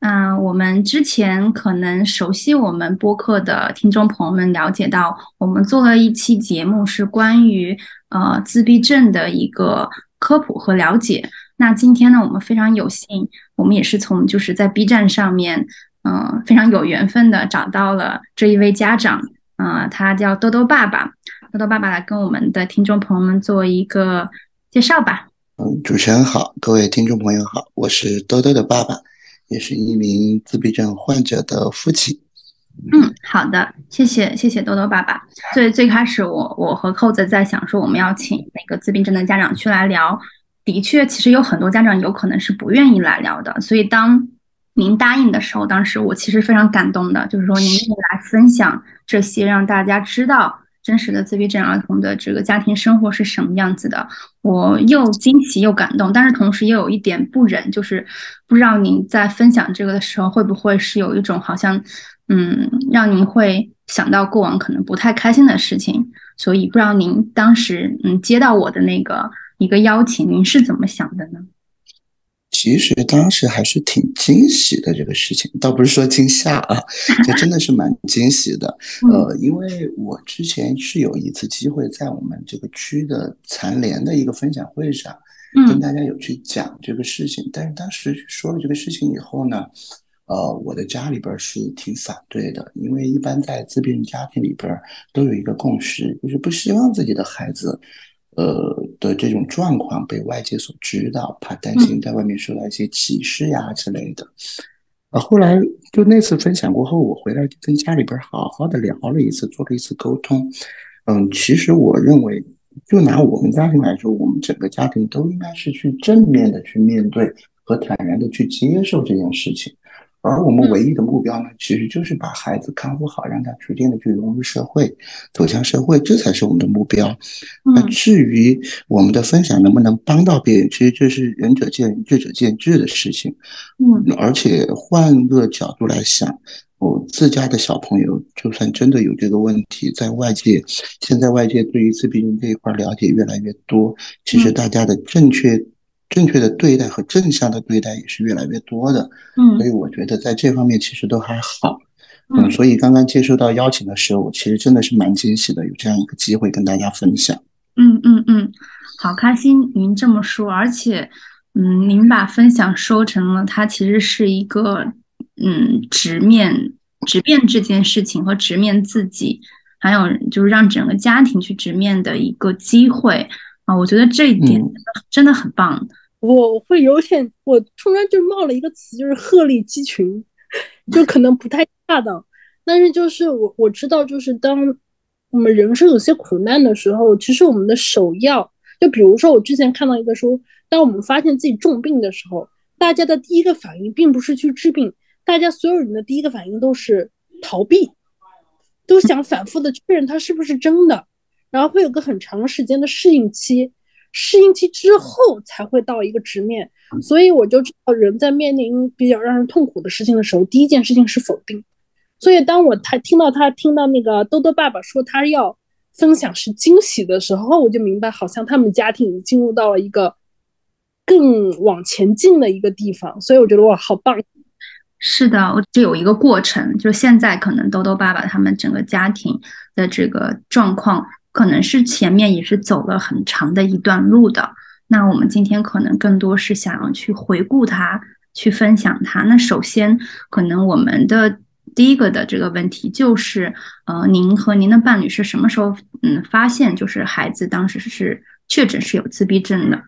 嗯，我们之前可能熟悉我们播客的听众朋友们了解到，我们做了一期节目是关于呃自闭症的一个科普和了解。那今天呢，我们非常有幸，我们也是从就是在 B 站上面，嗯，非常有缘分的找到了这一位家长，啊，他叫豆豆爸爸，豆豆爸爸来跟我们的听众朋友们做一个介绍吧。嗯，主持人好，各位听众朋友好，我是豆豆的爸爸。也是一名自闭症患者的父亲。嗯，好的，谢谢谢谢豆豆爸爸。最最开始，我我和扣子在想说，我们要请那个自闭症的家长去来聊。的确，其实有很多家长有可能是不愿意来聊的。所以当您答应的时候，当时我其实非常感动的，就是说您愿意来分享这些，让大家知道。真实的自闭症儿童的这个家庭生活是什么样子的？我又惊喜又感动，但是同时又有一点不忍，就是不知道您在分享这个的时候，会不会是有一种好像，嗯，让您会想到过往可能不太开心的事情。所以不知道您当时嗯接到我的那个一个邀请，您是怎么想的呢？其实当时还是挺惊喜的，这个事情倒不是说惊吓啊，这真的是蛮惊喜的。呃，因为我之前是有一次机会在我们这个区的残联的一个分享会上，跟大家有去讲这个事情。但是当时说了这个事情以后呢，呃，我的家里边是挺反对的，因为一般在自闭症家庭里边都有一个共识，就是不希望自己的孩子。呃的这种状况被外界所知道，怕担心在外面受到一些歧视呀之类的。呃，后来就那次分享过后，我回来跟家里边好好的聊了一次，做了一次沟通。嗯，其实我认为，就拿我们家庭来说，我们整个家庭都应该是去正面的去面对和坦然的去接受这件事情。而我们唯一的目标呢，其实就是把孩子看护好，让他逐渐的去融入社会，走向社会，这才是我们的目标。那至于我们的分享能不能帮到别人，其实这是仁者见仁，智者见智的事情。嗯，而且换个角度来想，我自家的小朋友，就算真的有这个问题，在外界，现在外界对于自闭症这一块了解越来越多，其实大家的正确。正确的对待和正向的对待也是越来越多的，嗯，所以我觉得在这方面其实都还好，嗯，所以刚刚接收到邀请的时候，我其实真的是蛮惊喜的，有这样一个机会跟大家分享。嗯嗯嗯，好开心您这么说，而且，嗯，您把分享说成了它其实是一个，嗯，直面直面这件事情和直面自己，还有就是让整个家庭去直面的一个机会。啊，我觉得这一点真的真的很棒。我会有点，我突然就冒了一个词，就是鹤立鸡群，就可能不太恰当。但是就是我我知道，就是当我们人生有些苦难的时候，其实我们的首要，就比如说我之前看到一个说，当我们发现自己重病的时候，大家的第一个反应并不是去治病，大家所有人的第一个反应都是逃避，都想反复的确认它是不是真的。然后会有个很长时间的适应期，适应期之后才会到一个直面，所以我就知道人在面临比较让人痛苦的事情的时候，第一件事情是否定。所以当我他听到他听到那个豆豆爸爸说他要分享是惊喜的时候，我就明白好像他们家庭已经进入到了一个更往前进的一个地方，所以我觉得哇，好棒。是的，这有一个过程，就是现在可能豆豆爸爸他们整个家庭的这个状况。可能是前面也是走了很长的一段路的，那我们今天可能更多是想要去回顾它，去分享它。那首先，可能我们的第一个的这个问题就是，呃，您和您的伴侣是什么时候嗯发现就是孩子当时是确诊是有自闭症的？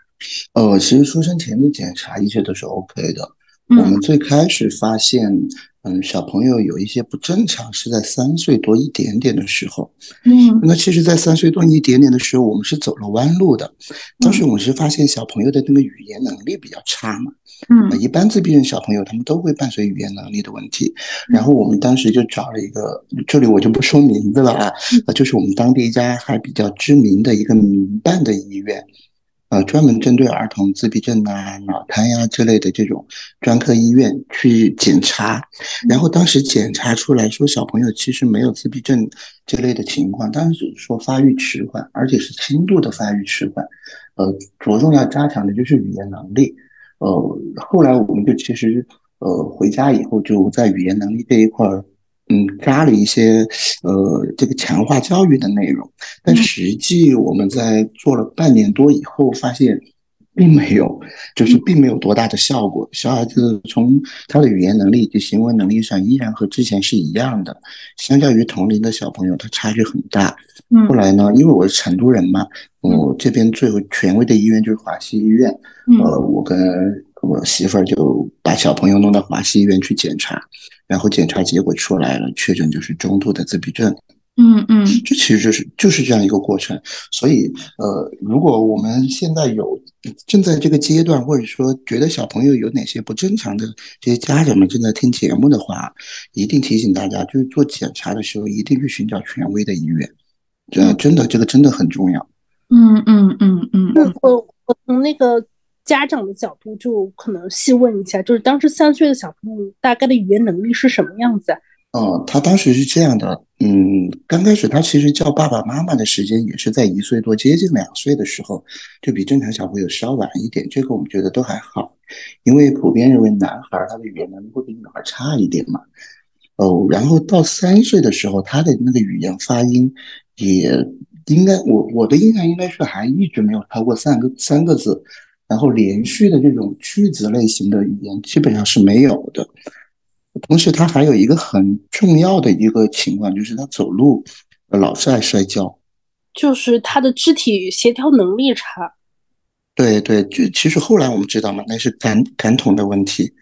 呃，其实出生前的检查一切都是 OK 的。我们最开始发现。嗯，小朋友有一些不正常是在三岁多一点点的时候。嗯，那其实，在三岁多一点点的时候，我们是走了弯路的。当时我们是发现小朋友的那个语言能力比较差嘛。嗯，一般自闭症小朋友他们都会伴随语言能力的问题。然后我们当时就找了一个，这里我就不说名字了啊，呃，就是我们当地一家还比较知名的一个民办的医院。呃，专门针对儿童自闭症啊、脑瘫呀之类的这种专科医院去检查，然后当时检查出来说小朋友其实没有自闭症这类的情况，当时说发育迟缓，而且是轻度的发育迟缓，呃，着重要加强的就是语言能力。呃，后来我们就其实呃回家以后就在语言能力这一块儿。嗯，加了一些呃这个强化教育的内容，但实际我们在做了半年多以后，发现并没有，就是并没有多大的效果。小孩子从他的语言能力以及行为能力上依然和之前是一样的，相较于同龄的小朋友，他差距很大。后来呢，因为我是成都人嘛，我这边最有权威的医院就是华西医院，呃，我跟我媳妇儿就把小朋友弄到华西医院去检查。然后检查结果出来了，确诊就是中度的自闭症。嗯嗯，这其实就是就是这样一个过程。所以，呃，如果我们现在有正在这个阶段，或者说觉得小朋友有哪些不正常的，这些家长们正在听节目的话，一定提醒大家，就是做检查的时候一定去寻找权威的医院。这真的，这个真的很重要。嗯嗯嗯嗯，我我从那个。家长的角度就可能细问一下，就是当时三岁的小朋友大概的语言能力是什么样子？哦，他当时是这样的，嗯，刚开始他其实叫爸爸妈妈的时间也是在一岁多，接近两岁的时候，就比正常小朋友稍晚一点。这个我们觉得都还好，因为普遍认为男孩他的语言能力会比女孩差一点嘛。哦，然后到三岁的时候，他的那个语言发音也应该，我我的印象应该是还一直没有超过三个三个字。然后连续的这种句子类型的语言基本上是没有的。同时，他还有一个很重要的一个情况，就是他走路老是爱摔跤，就是他的肢体协调能力差。对对，就其实后来我们知道嘛，那是感感统的问题。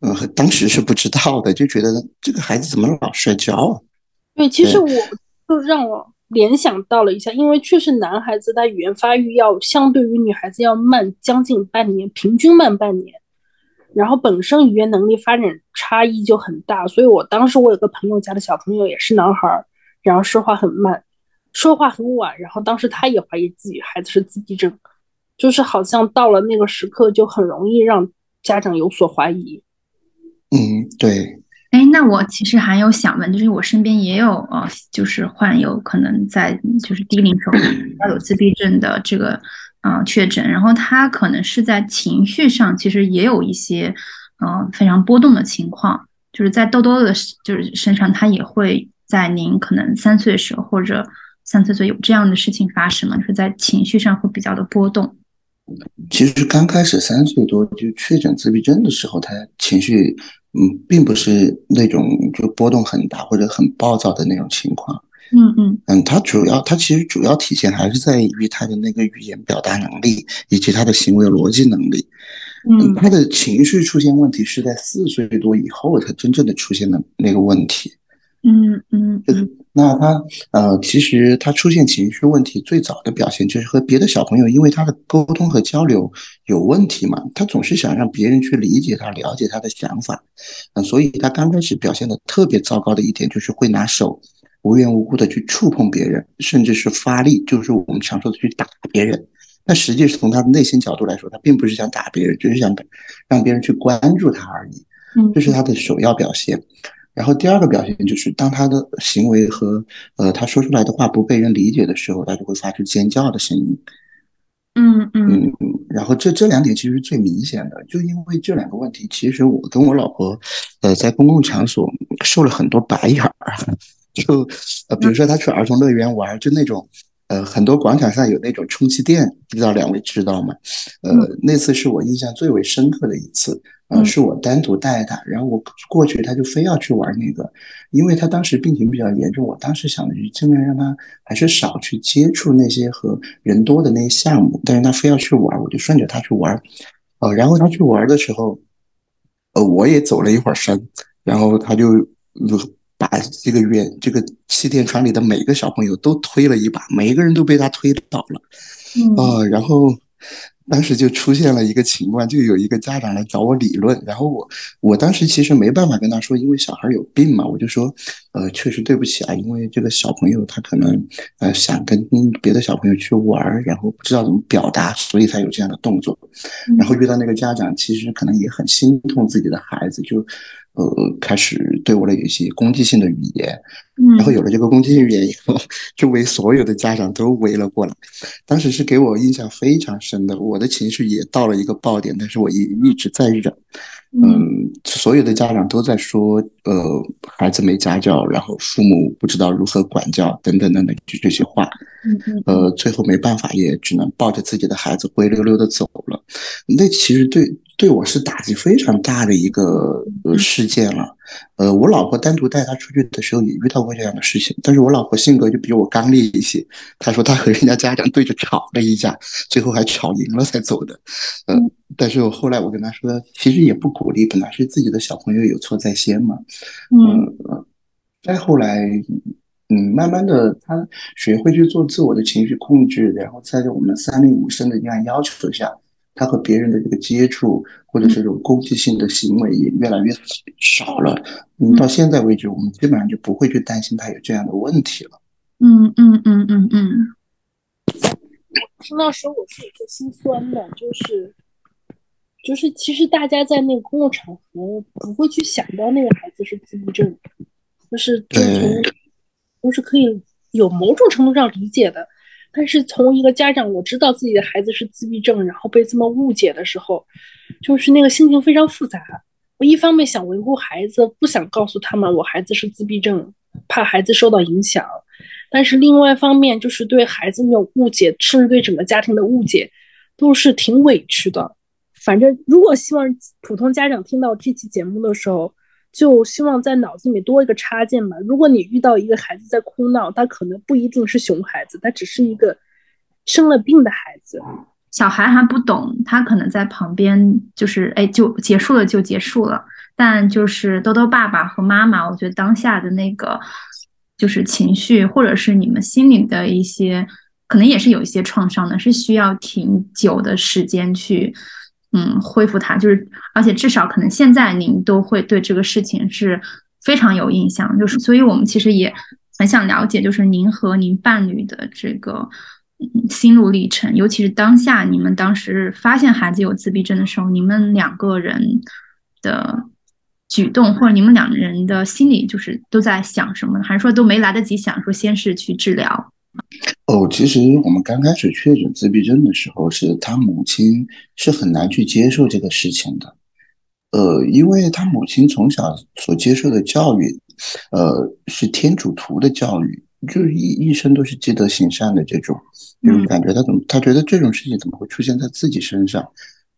嗯，当时是不知道的，就觉得这个孩子怎么老摔跤啊？对，其实我就让我。联想到了一下，因为确实男孩子他语言发育要相对于女孩子要慢将近半年，平均慢半年，然后本身语言能力发展差异就很大，所以我当时我有个朋友家的小朋友也是男孩，然后说话很慢，说话很晚，然后当时他也怀疑自己孩子是自闭症，就是好像到了那个时刻就很容易让家长有所怀疑。嗯，对。哎，那我其实还有想问，就是我身边也有呃，就是患有可能在就是低龄时候要有自闭症的这个呃确诊，然后他可能是在情绪上其实也有一些呃非常波动的情况，就是在豆豆的就是身上，他也会在您可能三岁的时候或者三四岁有这样的事情发生吗？就是在情绪上会比较的波动。其实刚开始三岁多就确诊自闭症的时候，他情绪。嗯，并不是那种就波动很大或者很暴躁的那种情况。嗯嗯嗯，他主要他其实主要体现还是在于他的那个语言表达能力以及他的行为逻辑能力。嗯，他的情绪出现问题是在四岁多以后才真正的出现的那个问题。嗯嗯嗯。那他呃，其实他出现情绪问题最早的表现就是和别的小朋友，因为他的沟通和交流有问题嘛，他总是想让别人去理解他、了解他的想法，嗯，所以他刚开始表现的特别糟糕的一点就是会拿手无缘无故的去触碰别人，甚至是发力，就是我们常说的去打别人。那实际是从他的内心角度来说，他并不是想打别人，只是想让别人去关注他而已。嗯，这是他的首要表现。然后第二个表现就是，当他的行为和呃他说出来的话不被人理解的时候，他就会发出尖叫的声音。嗯嗯嗯。然后这这两点其实最明显的，就因为这两个问题，其实我跟我老婆，呃，在公共场所受了很多白眼儿。就呃，比如说他去儿童乐园玩，就那种呃，很多广场上有那种充气垫，不知道两位知道吗？呃，那次是我印象最为深刻的一次。呃，是我单独带他，然后我过去，他就非要去玩那个，因为他当时病情比较严重。我当时想的是尽量让他还是少去接触那些和人多的那些项目，但是他非要去玩，我就顺着他去玩。呃，然后他去玩的时候，呃，我也走了一会儿神，然后他就把这个园这个气垫船里的每个小朋友都推了一把，每一个人都被他推倒了，啊，然后。当时就出现了一个情况，就有一个家长来找我理论，然后我我当时其实没办法跟他说，因为小孩有病嘛，我就说，呃，确实对不起啊，因为这个小朋友他可能呃想跟别的小朋友去玩，然后不知道怎么表达，所以才有这样的动作。然后遇到那个家长，其实可能也很心痛自己的孩子，就。呃，开始对我的有一些攻击性的语言，然后有了这个攻击性语言以后，周围所有的家长都围了过来。当时是给我印象非常深的，我的情绪也到了一个爆点，但是我一一直在忍。嗯，所有的家长都在说，呃，孩子没家教，然后父母不知道如何管教，等等等等，就这些话。呃，最后没办法，也只能抱着自己的孩子灰溜溜的走了。那其实对。对我是打击非常大的一个呃事件了，呃，我老婆单独带他出去的时候也遇到过这样的事情，但是我老婆性格就比我刚烈一些，她说她和人家家长对着吵了一架，最后还吵赢了才走的，呃，但是我后来我跟她说，其实也不鼓励，本来是自己的小朋友有错在先嘛，嗯，再后来，嗯，慢慢的他学会去做自我的情绪控制，然后在我们三令五申的这样要求下。他和别人的这个接触，或者这种攻击性的行为也越来越少了。嗯，到现在为止，我们基本上就不会去担心他有这样的问题了。嗯嗯嗯嗯嗯。听到时候我是有些心酸的，就是就是，其实大家在那个公共场合不会去想到那个孩子是自闭症，就是就是都是可以有某种程度上理解的。但是从一个家长我知道自己的孩子是自闭症，然后被这么误解的时候，就是那个心情非常复杂。我一方面想维护孩子，不想告诉他们我孩子是自闭症，怕孩子受到影响；但是另外一方面就是对孩子那种误解，甚至对整个家庭的误解，都是挺委屈的。反正如果希望普通家长听到这期节目的时候，就希望在脑子里多一个插件吧。如果你遇到一个孩子在哭闹，他可能不一定是熊孩子，他只是一个生了病的孩子。小孩还不懂，他可能在旁边就是哎，就结束了就结束了。但就是豆豆爸爸和妈妈，我觉得当下的那个就是情绪，或者是你们心里的一些，可能也是有一些创伤的，是需要挺久的时间去。嗯，恢复它。就是，而且至少可能现在您都会对这个事情是非常有印象，就是，所以我们其实也很想了解，就是您和您伴侣的这个心路历程，尤其是当下你们当时发现孩子有自闭症的时候，你们两个人的举动或者你们两人的心里就是都在想什么，还是说都没来得及想，说先是去治疗？哦，其实我们刚开始确诊自闭症的时候，是他母亲是很难去接受这个事情的。呃，因为他母亲从小所接受的教育，呃，是天主徒的教育，就是一一生都是积德行善的这种，就是感觉他怎么，他觉得这种事情怎么会出现在自己身上？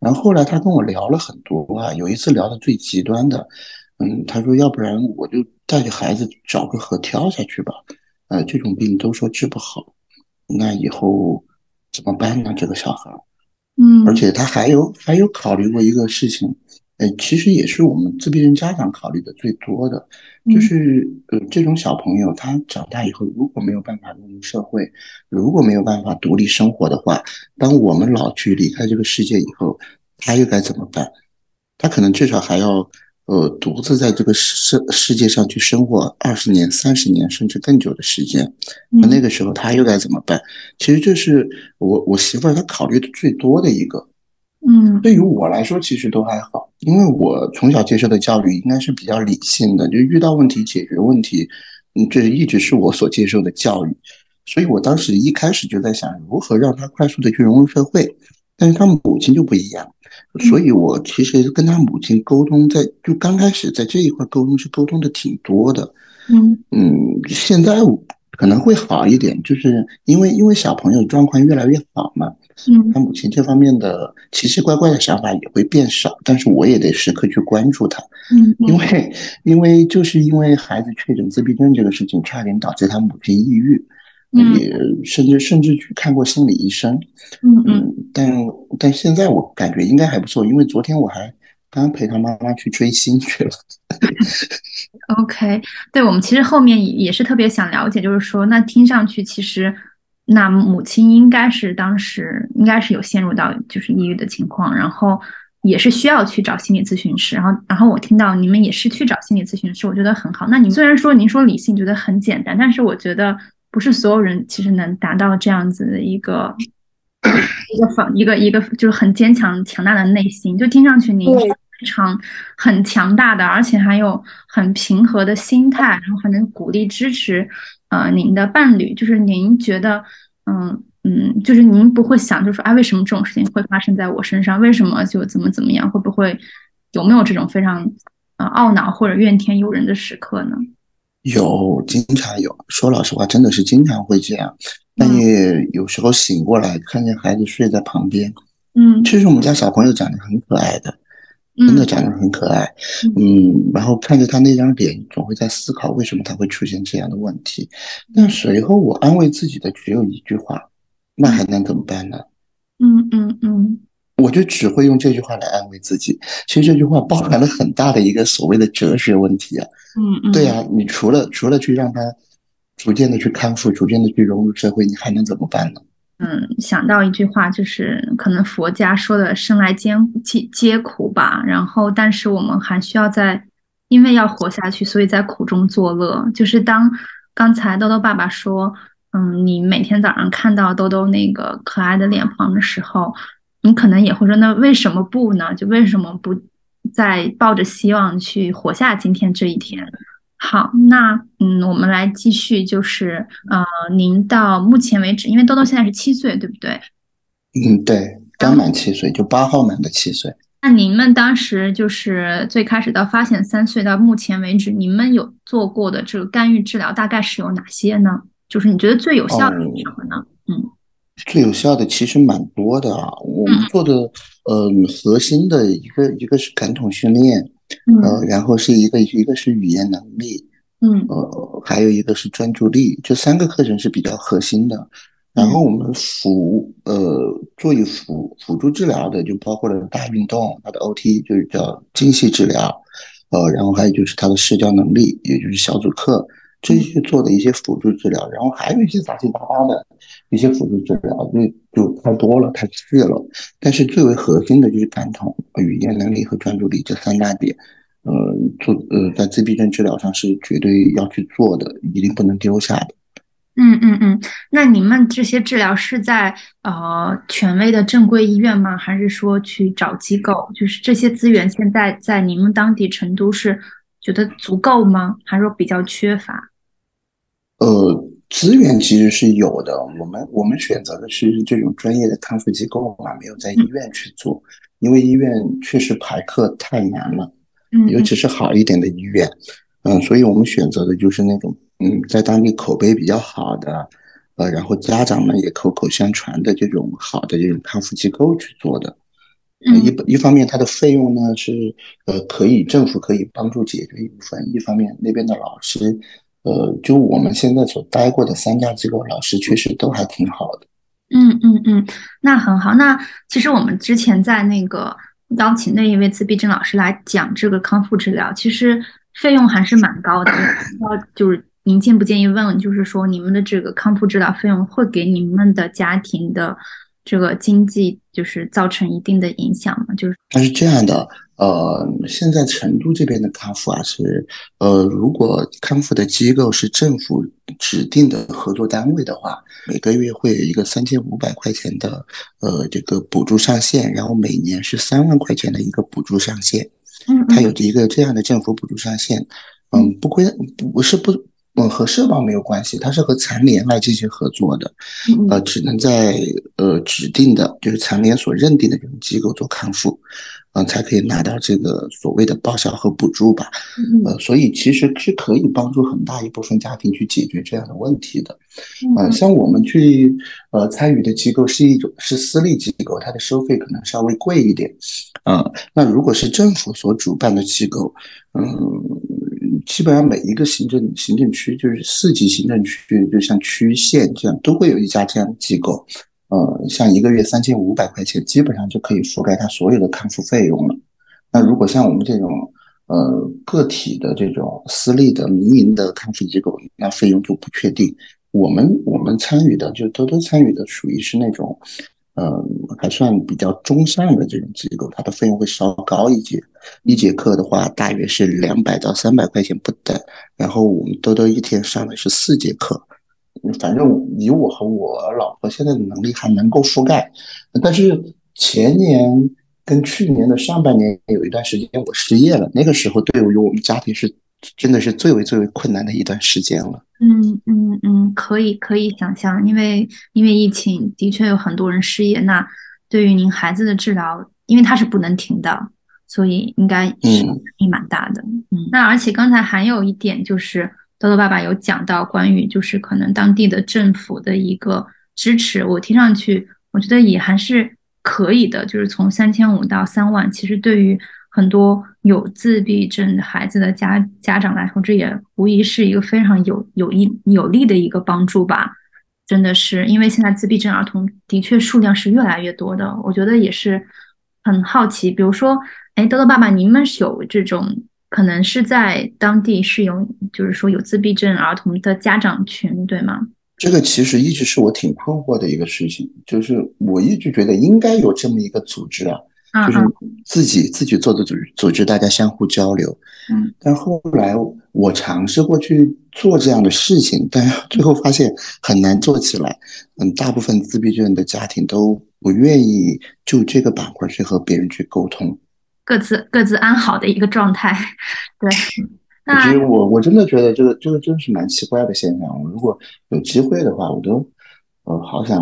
然后后来他跟我聊了很多啊，有一次聊的最极端的，嗯，他说要不然我就带着孩子找个河跳下去吧。呃，这种病都说治不好，那以后怎么办呢？这个小孩，嗯，而且他还有还有考虑过一个事情，呃，其实也是我们自闭症家长考虑的最多的，就是呃，这种小朋友他长大以后如果没有办法融入社会，如果没有办法独立生活的话，当我们老去离开这个世界以后，他又该怎么办？他可能至少还要。呃，独自在这个世世界上去生活二十年、三十年，甚至更久的时间，那那个时候他又该怎么办？其实这是我我媳妇儿她考虑的最多的一个。嗯，对于我来说，其实都还好，因为我从小接受的教育应该是比较理性的，就遇到问题解决问题，嗯，这一直是我所接受的教育。所以我当时一开始就在想，如何让他快速的去融入社会。但是他母亲就不一样。所以，我其实跟他母亲沟通，在就刚开始在这一块沟通是沟通的挺多的。嗯嗯，现在可能会好一点，就是因为因为小朋友状况越来越好嘛。嗯，他母亲这方面的奇奇怪怪的想法也会变少，但是我也得时刻去关注他。嗯，因为因为就是因为孩子确诊自闭症这个事情，差点导致他母亲抑郁。也甚至甚至去看过心理医生，嗯嗯，但但现在我感觉应该还不错，因为昨天我还刚刚陪他妈妈去追星去了。OK，对我们其实后面也是特别想了解，就是说，那听上去其实，那母亲应该是当时应该是有陷入到就是抑郁的情况，然后也是需要去找心理咨询师，然后然后我听到你们也是去找心理咨询师，我觉得很好。那你虽然说您说理性觉得很简单，但是我觉得不是所有人其实能达到这样子的一个 一个方一个一个就是很坚强强大的内心，就听上去您。非常很强大的，而且还有很平和的心态，然后还能鼓励支持，呃，您的伴侣，就是您觉得，嗯嗯，就是您不会想，就是说，啊，为什么这种事情会发生在我身上？为什么就怎么怎么样？会不会有没有这种非常呃懊恼或者怨天尤人的时刻呢？有，经常有。说老实话，真的是经常会这样。半夜有时候醒过来，看见孩子睡在旁边，嗯，其实我们家小朋友长得很可爱的。真的长得很可爱，嗯，然后看着他那张脸，总会在思考为什么他会出现这样的问题。但随后我安慰自己的只有一句话：那还能怎么办呢？嗯嗯嗯，我就只会用这句话来安慰自己。其实这句话包含了很大的一个所谓的哲学问题啊。嗯嗯，对啊，你除了除了去让他逐渐的去康复，逐渐的去融入社会，你还能怎么办呢？嗯，想到一句话，就是可能佛家说的“生来艰皆皆苦”吧。然后，但是我们还需要在，因为要活下去，所以在苦中作乐。就是当刚才豆豆爸爸说，嗯，你每天早上看到豆豆那个可爱的脸庞的时候，你可能也会说，那为什么不呢？就为什么不再抱着希望去活下今天这一天？好，那嗯，我们来继续，就是呃，您到目前为止，因为豆豆现在是七岁，对不对？嗯，对，刚满七岁，就八号满的七岁。那您们当时就是最开始到发现三岁到目前为止，你们有做过的这个干预治疗大概是有哪些呢？就是你觉得最有效的是什么呢？嗯，最有效的其实蛮多的啊，我们做的呃核心的一个一个是感统训练。呃，然后是一个一个是语言能力，嗯，呃，还有一个是专注力，这三个课程是比较核心的。然后我们辅呃做一辅辅助治疗的，就包括了大运动，它的 OT 就是叫精细治疗，呃，然后还有就是它的社交能力，也就是小组课。这些做的一些辅助治疗，然后还有一些杂七杂八的一些辅助治疗，就就太多了，太细了。但是最为核心的就是感统、语言能力和专注力这三大点，呃，做呃在自闭症治疗上是绝对要去做的，一定不能丢下的。嗯嗯嗯，那你们这些治疗是在呃权威的正规医院吗？还是说去找机构？就是这些资源现在在你们当地成都是觉得足够吗？还是说比较缺乏？呃，资源其实是有的，我们我们选择的是这种专业的康复机构嘛，没有在医院去做，因为医院确实排课太难了，嗯，尤其是好一点的医院，嗯，所以我们选择的就是那种嗯，在当地口碑比较好的，呃，然后家长们也口口相传的这种好的这种康复机构去做的，一一方面它的费用呢是呃可以政府可以帮助解决一部分，一方面那边的老师。呃，就我们现在所待过的三家机构，老师确实都还挺好的。嗯嗯嗯，那很好。那其实我们之前在那个邀请那一位自闭症老师来讲这个康复治疗，其实费用还是蛮高的。要就是您建不建议问问，就是说你们的这个康复治疗费用会给你们的家庭的这个经济就是造成一定的影响吗？就是它是这样的。呃，现在成都这边的康复啊，是呃，如果康复的机构是政府指定的合作单位的话，每个月会有一个三千五百块钱的呃这个补助上限，然后每年是三万块钱的一个补助上限。嗯，它有一个这样的政府补助上限。嗯，不归不是不嗯和社保没有关系，它是和残联来进行合作的。呃，只能在呃指定的，就是残联所认定的这种机构做康复。嗯，才可以拿到这个所谓的报销和补助吧。呃，所以其实是可以帮助很大一部分家庭去解决这样的问题的。嗯，像我们去呃参与的机构是一种是私立机构，它的收费可能稍微贵一点。嗯，那如果是政府所主办的机构，嗯，基本上每一个行政行政区，就是四级行政区，就像区县这样，都会有一家这样的机构。呃，像一个月三千五百块钱，基本上就可以覆盖他所有的康复费用了。那如果像我们这种呃个体的这种私立的民营的康复机构，那费用就不确定。我们我们参与的就多多参与的属于是那种。嗯，还算比较中上的这种机构，它的费用会稍高一些。一节课的话，大约是两百到三百块钱不等。然后我们多多一天上的是四节课，反正以我和我老婆现在的能力还能够覆盖。但是前年跟去年的上半年有一段时间我失业了，那个时候对于我们家庭是真的是最为最为困难的一段时间了。嗯嗯嗯，可以可以想象，因为因为疫情的确有很多人失业。那对于您孩子的治疗，因为他是不能停的，所以应该是压力蛮大的。嗯，那而且刚才还有一点就是，豆豆爸爸有讲到关于就是可能当地的政府的一个支持，我听上去我觉得也还是可以的，就是从三千五到三万，其实对于。很多有自闭症孩子的家家长来说，这也无疑是一个非常有有益有利的一个帮助吧。真的是，因为现在自闭症儿童的确数量是越来越多的。我觉得也是很好奇，比如说，哎，豆豆爸爸，你们是有这种可能是在当地是有，就是说有自闭症儿童的家长群，对吗？这个其实一直是我挺困惑的一个事情，就是我一直觉得应该有这么一个组织啊。就是自己自己做的组组织，大家相互交流。嗯，但后来我尝试过去做这样的事情，但最后发现很难做起来。嗯，大部分自闭症的家庭都不愿意就这个板块去和别人去沟通，各自各自安好的一个状态。对，其实我我真的觉得这个这个真是蛮奇怪的现象。如果有机会的话，我都呃好想。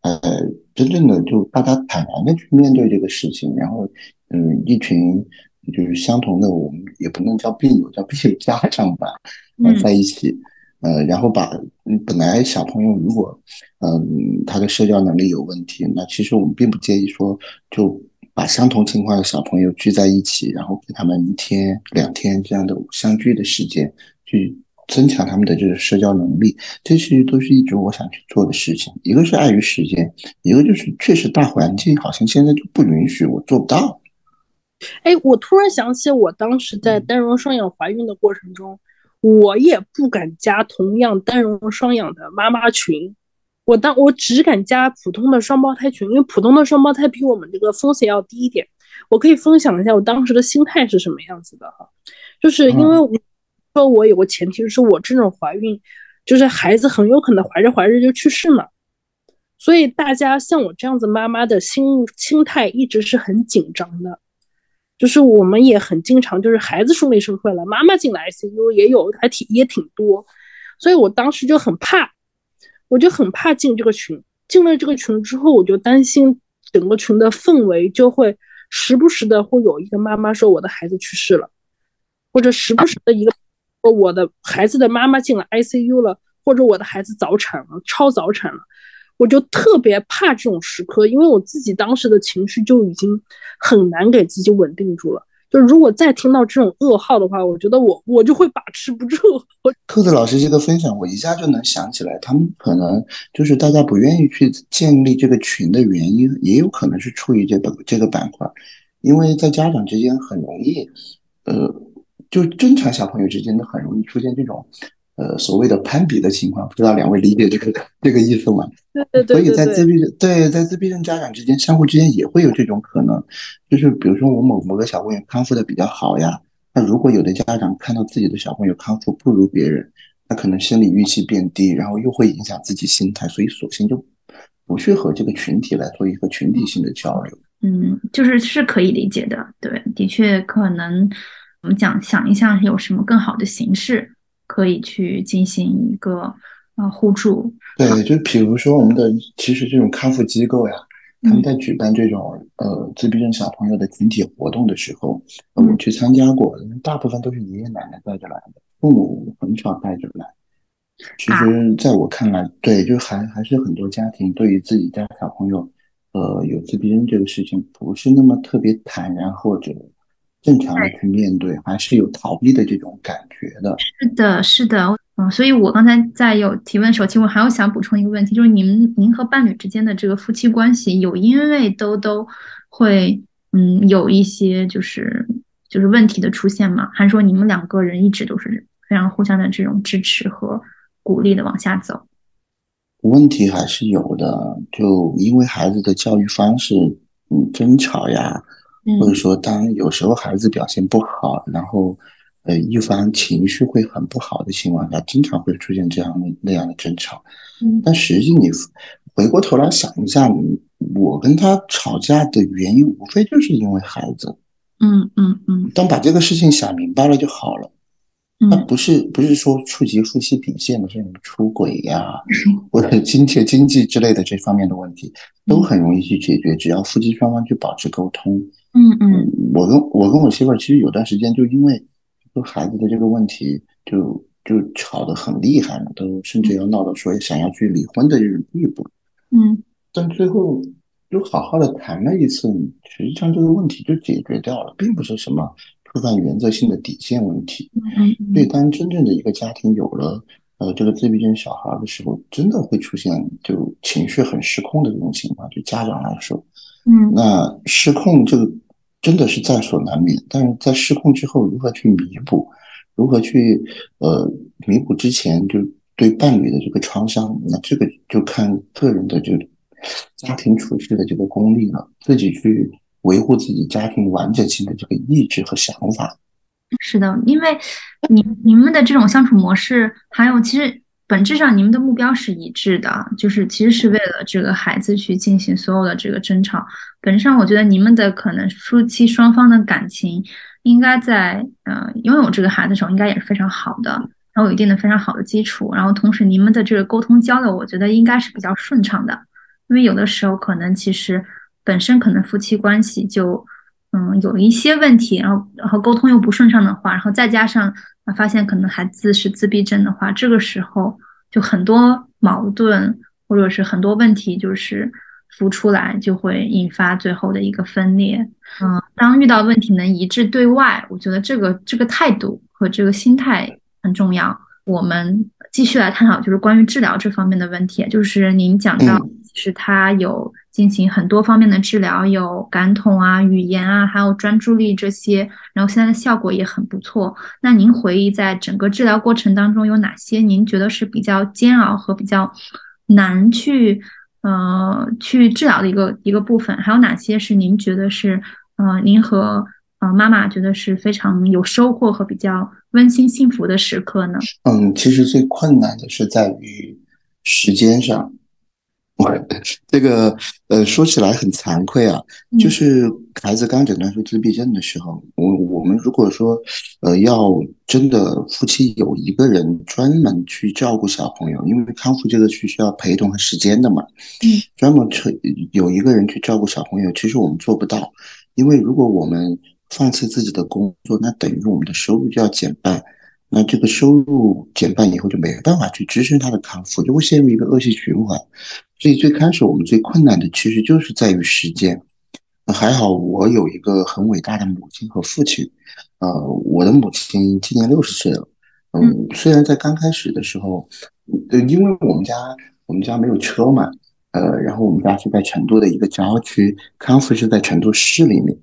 呃，真正的就大家坦然的去面对这个事情，然后，嗯，一群就是相同的，我们也不能叫病友，叫病友家长吧，呃，在一起，呃，然后把本来小朋友如果，嗯，他的社交能力有问题，那其实我们并不介意说，就把相同情况的小朋友聚在一起，然后给他们一天两天这样的相聚的时间去。增强他们的这个社交能力，这些都是一直我想去做的事情。一个是碍于时间，一个就是确实大环境好像现在就不允许，我做不到。哎，我突然想起，我当时在单人双养怀孕的过程中，我也不敢加同样单绒双养的妈妈群，我当我只敢加普通的双胞胎群，因为普通的双胞胎比我们这个风险要低一点。我可以分享一下我当时的心态是什么样子的哈，就是因为我。说我有个前提，就是我这种怀孕，就是孩子很有可能怀着怀着就去世嘛。所以大家像我这样子妈妈的心心态一直是很紧张的，就是我们也很经常就是孩子顺利生出来了，妈妈进来 ICU 也有还挺也挺多，所以我当时就很怕，我就很怕进这个群。进了这个群之后，我就担心整个群的氛围就会时不时的会有一个妈妈说我的孩子去世了，或者时不时的一个。我的孩子的妈妈进了 ICU 了，或者我的孩子早产了，超早产了，我就特别怕这种时刻，因为我自己当时的情绪就已经很难给自己稳定住了。就如果再听到这种噩耗的话，我觉得我我就会把持不住。兔子老师这个分享，我一下就能想起来，他们可能就是大家不愿意去建立这个群的原因，也有可能是出于这个这个板块，因为在家长之间很容易，呃。就正常小朋友之间都很容易出现这种，呃，所谓的攀比的情况，不知道两位理解这个这个意思吗？对对对。所以在自闭症对在自闭症家长之间，相互之间也会有这种可能，就是比如说我某某个小朋友康复的比较好呀，那如果有的家长看到自己的小朋友康复不如别人，那可能心理预期变低，然后又会影响自己心态，所以索性就不去和这个群体来做一个群体性的交流。嗯，就是是可以理解的，对，的确可能。我们讲想一下，有什么更好的形式可以去进行一个呃互助？对，就比如说我们的其实这种康复机构呀，他们在举办这种呃自闭症小朋友的群体活动的时候，我去参加过，大部分都是爷爷奶奶带着来的，父母很少带着来。其实在我看来，对，就还还是很多家庭对于自己家小朋友呃有自闭症这个事情不是那么特别坦然或者。正常的去面对，还是有逃避的这种感觉的。是的，是的，嗯，所以我刚才在有提问的时候，其实我还有想补充一个问题，就是您您和伴侣之间的这个夫妻关系，有因为都都会嗯有一些就是就是问题的出现吗？还是说你们两个人一直都是非常互相的这种支持和鼓励的往下走？问题还是有的，就因为孩子的教育方式，嗯，争吵呀，或者说当有时候孩子表现不好，然后，呃，一方情绪会很不好的情况下，经常会出现这样的那样的争吵。嗯，但实际你回过头来想一下，我跟他吵架的原因，无非就是因为孩子。嗯嗯嗯。当把这个事情想明白了就好了。那不是不是说触及夫妻底线的，是什么出轨呀，或者金钱经济之类的这方面的问题，都很容易去解决，只要夫妻双方去保持沟通。嗯嗯，我跟我跟我媳妇儿其实有段时间就因为就孩子的这个问题，就就吵得很厉害了，都甚至要闹到说想要去离婚的这种地步。嗯，但最后就好好的谈了一次，实际上这个问题就解决掉了，并不是什么。触犯原则性的底线问题，嗯所以当真正的一个家庭有了呃这个自闭症小孩的时候，真的会出现就情绪很失控的这种情况。对家长来说，嗯，那失控这个真的是在所难免。但是在失控之后，如何去弥补，如何去呃弥补之前就对伴侣的这个创伤，那这个就看个人的这个家庭处事的这个功力了，自己去。维护自己家庭完整性的这个意志和想法，是的，因为你你们的这种相处模式，还有其实本质上你们的目标是一致的，就是其实是为了这个孩子去进行所有的这个争吵。本质上，我觉得你们的可能夫妻双方的感情，应该在呃拥有这个孩子的时候，应该也是非常好的，然后有一定的非常好的基础，然后同时你们的这个沟通交流，我觉得应该是比较顺畅的，因为有的时候可能其实。本身可能夫妻关系就，嗯，有一些问题，然后然后沟通又不顺畅的话，然后再加上发现可能孩子是自闭症的话，这个时候就很多矛盾或者是很多问题就是浮出来，就会引发最后的一个分裂。嗯，当遇到问题能一致对外，我觉得这个这个态度和这个心态很重要。我们继续来探讨，就是关于治疗这方面的问题，就是您讲到，是他有。进行很多方面的治疗，有感统啊、语言啊，还有专注力这些，然后现在的效果也很不错。那您回忆在整个治疗过程当中有哪些您觉得是比较煎熬和比较难去呃去治疗的一个一个部分？还有哪些是您觉得是呃您和呃妈妈觉得是非常有收获和比较温馨幸福的时刻呢？嗯，其实最困难的是在于时间上。这个呃，说起来很惭愧啊，就是孩子刚诊断出自闭症的时候，我我们如果说呃要真的夫妻有一个人专门去照顾小朋友，因为康复这个是需要陪同和时间的嘛，嗯，专门去有一个人去照顾小朋友，其实我们做不到，因为如果我们放弃自己的工作，那等于我们的收入就要减半。那这个收入减半以后就没办法去支撑他的康复，就会陷入一个恶性循环。所以最开始我们最困难的其实就是在于时间。还好我有一个很伟大的母亲和父亲。呃，我的母亲今年六十岁了。嗯，虽然在刚开始的时候，呃，因为我们家我们家没有车嘛，呃，然后我们家是在成都的一个郊区，康复是在成都市里面。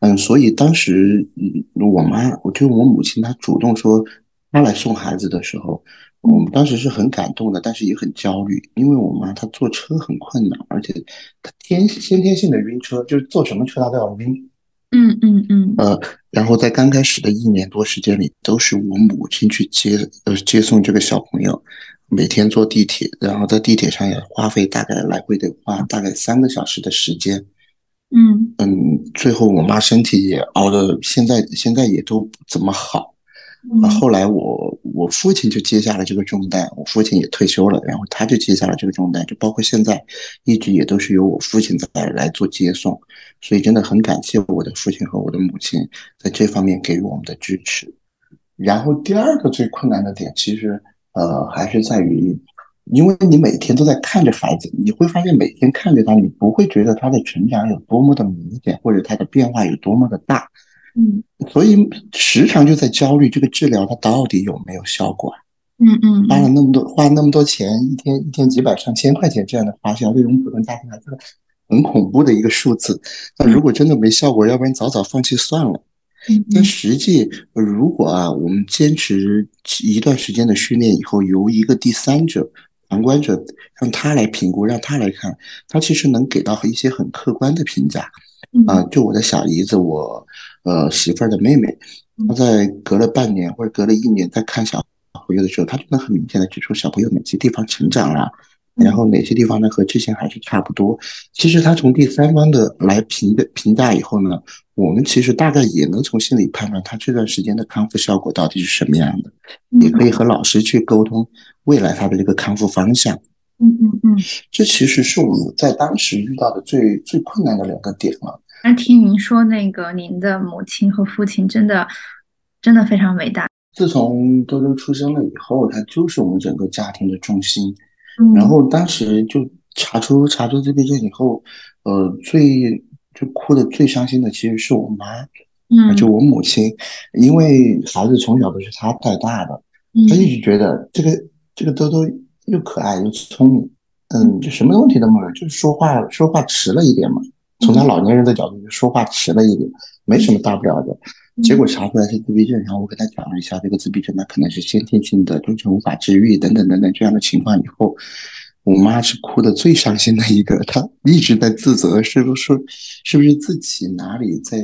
嗯，所以当时嗯，我妈，我就我母亲，她主动说。她来送孩子的时候，我们当时是很感动的，但是也很焦虑，因为我妈她坐车很困难，而且她天先天性的晕车，就是坐什么车她都要晕。嗯嗯嗯。呃，然后在刚开始的一年多时间里，都是我母亲去接呃接送这个小朋友，每天坐地铁，然后在地铁上也花费大概来回得花大概三个小时的时间。嗯嗯，最后我妈身体也熬的，现在现在也都不怎么好。啊，后来我我父亲就接下了这个重担，我父亲也退休了，然后他就接下了这个重担，就包括现在，一直也都是由我父亲在来做接送，所以真的很感谢我的父亲和我的母亲在这方面给予我们的支持。然后第二个最困难的点，其实呃还是在于，因为你每天都在看着孩子，你会发现每天看着他，你不会觉得他的成长有多么的明显，或者他的变化有多么的大。嗯，所以时常就在焦虑，这个治疗它到底有没有效果？嗯嗯，花了那么多，花那么多钱，一天一天几百上千块钱这样的花销，对于我们普通家庭来说，很恐怖的一个数字。那如果真的没效果，要不然早早放弃算了。但实际，如果啊，我们坚持一段时间的训练以后，由一个第三者、旁观者让他来评估，让他来看，他其实能给到一些很客观的评价。啊，就我的小姨子，我呃媳妇儿的妹妹，她在隔了半年或者隔了一年再看小朋友的时候，她就能很明显的指出小朋友哪些地方成长了。然后哪些地方呢和之前还是差不多？其实他从第三方的来评的评价以后呢，我们其实大概也能从心里判断他这段时间的康复效果到底是什么样的，也可以和老师去沟通未来他的这个康复方向。嗯嗯嗯，这其实是我们在当时遇到的最最困难的两个点了。那听您说，那个您的母亲和父亲真的真的非常伟大。自从多多出生了以后，他就是我们整个家庭的重心。然后当时就查出查出自闭症以后，呃，最就哭的最伤心的其实是我妈，嗯，就我母亲，因为孩子从小都是她带大的，她一直觉得这个这个多多又可爱又聪明，嗯，就什么问题都没有，就是说话说话迟了一点嘛，从他老年人的角度就说话迟了一点，没什么大不了的。结果查出来是自闭症，然后我给他讲了一下这个自闭症，那可能是先天性的，终身无法治愈等等等等这样的情况以后，我妈是哭的最伤心的一个，她一直在自责，是不是是不是自己哪里在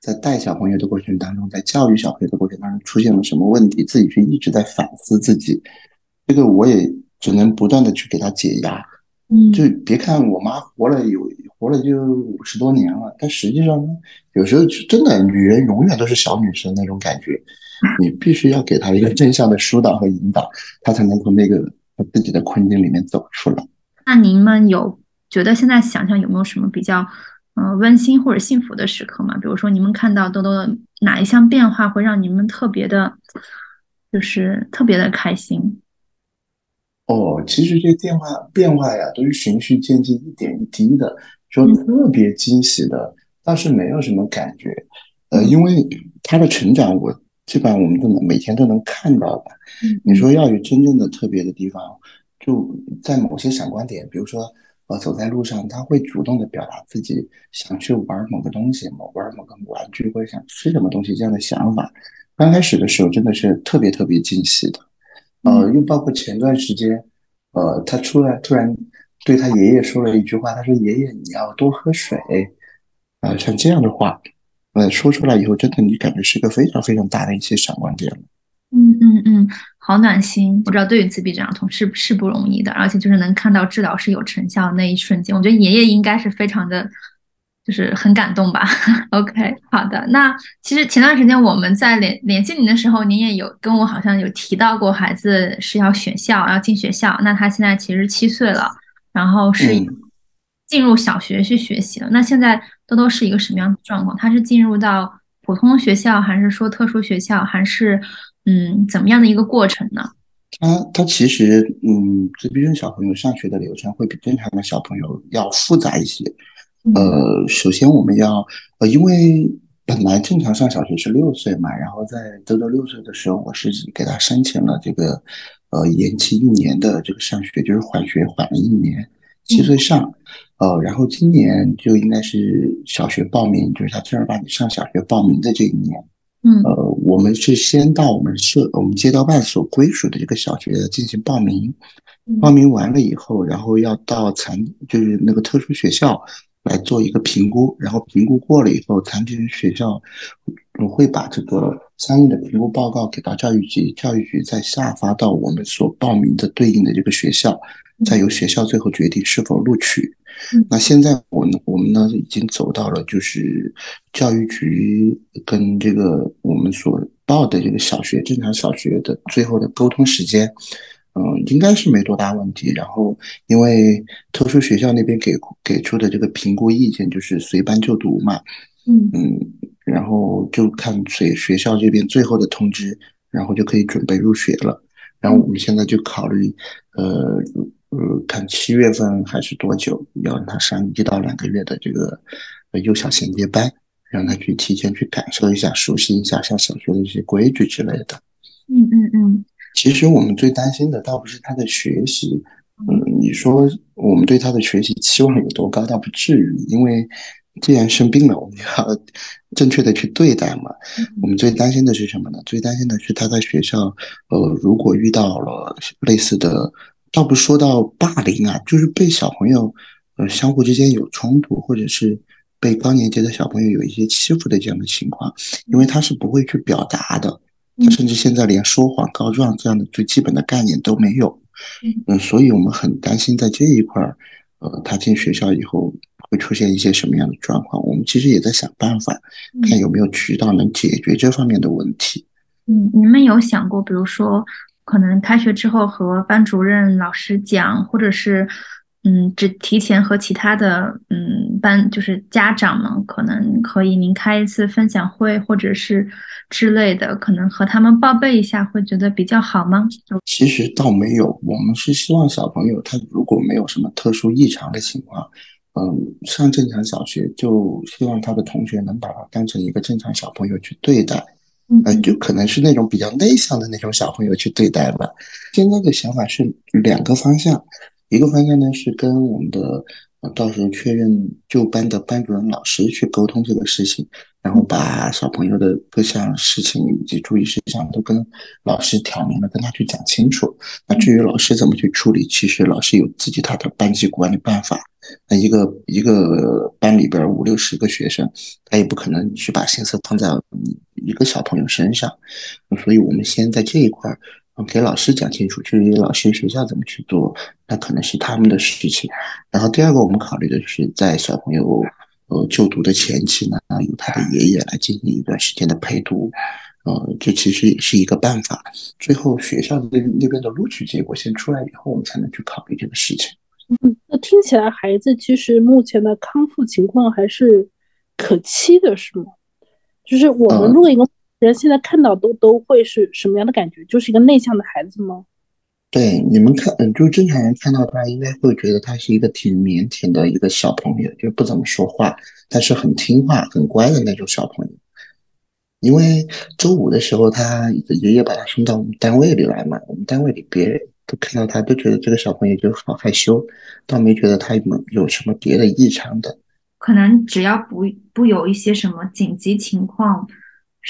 在带小朋友的过程当中，在教育小朋友的过程当中出现了什么问题，自己是一直在反思自己，这个我也只能不断的去给他解压，嗯，就别看我妈活了有。活了就五十多年了，但实际上呢，有时候真的女人永远都是小女生那种感觉，你必须要给她一个正向的疏导和引导，她才能从那个自己的困境里面走出来。那您们有觉得现在想想有没有什么比较嗯温馨或者幸福的时刻吗？比如说你们看到豆豆的哪一项变化会让你们特别的，就是特别的开心？哦，其实这变化变化呀，都是循序渐进，一点一滴的。说特别惊喜的倒是没有什么感觉，呃，因为他的成长，我基本上我们都能每天都能看到的。你说要有真正的特别的地方，就在某些闪光点，比如说，呃，走在路上，他会主动的表达自己想去玩某个东西，某玩某个玩具，或者想吃什么东西这样的想法。刚开始的时候真的是特别特别惊喜的，呃，又包括前段时间，呃，他出来突然。对他爷爷说了一句话，他说：“爷爷，你要多喝水。”啊，像这样的话，呃，说出来以后，真的你感觉是一个非常非常大的一些闪光点嗯嗯嗯，好暖心。我知道对于自闭症儿童是是不容易的，而且就是能看到治疗是有成效那一瞬间，我觉得爷爷应该是非常的，就是很感动吧。OK，好的。那其实前段时间我们在联联系您的时候，您也有跟我好像有提到过，孩子是要选校，要进学校。那他现在其实七岁了。然后是进入小学去学习了。那现在多多是一个什么样的状况？他是进入到普通学校，还是说特殊学校，还是嗯怎么样的一个过程呢？他他其实嗯，自闭症小朋友上学的流程会比正常的小朋友要复杂一些。呃，首先我们要呃，因为本来正常上小学是六岁嘛，然后在多多六岁的时候，我是给他申请了这个。呃，延期一年的这个上学就是缓学，缓了一年，七岁上，呃，然后今年就应该是小学报名，就是他正儿八经上小学报名的这一年，嗯，呃，我们是先到我们社我们街道办所归属的这个小学进行报名，报名完了以后，然后要到残就是那个特殊学校来做一个评估，然后评估过了以后，残疾人学校我会把这个。相应的评估报告给到教育局，教育局再下发到我们所报名的对应的这个学校，再由学校最后决定是否录取。那现在我呢，我们呢已经走到了就是教育局跟这个我们所报的这个小学正常小学的最后的沟通时间，嗯，应该是没多大问题。然后因为特殊学校那边给给出的这个评估意见就是随班就读嘛，嗯嗯。然后就看随学校这边最后的通知，然后就可以准备入学了。然后我们现在就考虑，呃呃，看七月份还是多久，要让他上一到两个月的这个幼小衔接班，让他去提前去感受一下、熟悉一下像小学的一些规矩之类的。嗯嗯嗯。其实我们最担心的倒不是他的学习，嗯，你说我们对他的学习期望有多高？倒不至于，因为既然生病了，我们要 正确的去对待嘛。我们最担心的是什么呢？最担心的是他在学校，呃，如果遇到了类似的，倒不说到霸凌啊，就是被小朋友，呃，相互之间有冲突，或者是被高年级的小朋友有一些欺负的这样的情况，因为他是不会去表达的，他甚至现在连说谎告状这样的最基本的概念都没有。嗯，所以我们很担心在这一块儿，呃，他进学校以后会出现一些什么样的状况。我们其实也在想办法，看有没有渠道能解决这方面的问题。嗯，你们有想过，比如说，可能开学之后和班主任老师讲，或者是，嗯，只提前和其他的，嗯，班就是家长们，可能可以您开一次分享会，或者是。之类的，可能和他们报备一下，会觉得比较好吗？其实倒没有，我们是希望小朋友他如果没有什么特殊异常的情况，嗯，上正常小学，就希望他的同学能把他当成一个正常小朋友去对待，嗯，就可能是那种比较内向的那种小朋友去对待吧。现在的想法是两个方向，一个方向呢是跟我们的。到时候确认就班的班主任老师去沟通这个事情，然后把小朋友的各项事情以及注意事项都跟老师挑明了，跟他去讲清楚。那至于老师怎么去处理，其实老师有自己他的班级管理办法。那一个一个班里边五六十个学生，他也不可能去把心思放在一个小朋友身上。所以我们先在这一块儿。给老师讲清楚，至于老师学校怎么去做，那可能是他们的事情。然后第二个，我们考虑的就是在小朋友呃就读的前期呢，由他的爷爷来进行一段时间的陪读，呃，这其实也是一个办法。最后学校那那边的录取结果先出来以后，我们才能去考虑这个事情。嗯，那听起来孩子其实目前的康复情况还是可期的，是吗？就是我们如果一个。人现在看到都都会是什么样的感觉？就是一个内向的孩子吗？对，你们看，嗯，就正常人看到他，应该会觉得他是一个挺腼腆的一个小朋友，就不怎么说话，但是很听话、很乖的那种小朋友。因为周五的时候，他爷爷把他送到我们单位里来嘛，我们单位里别人都看到他，都觉得这个小朋友就好害羞，倒没觉得他有有什么别的异常的。可能只要不不有一些什么紧急情况。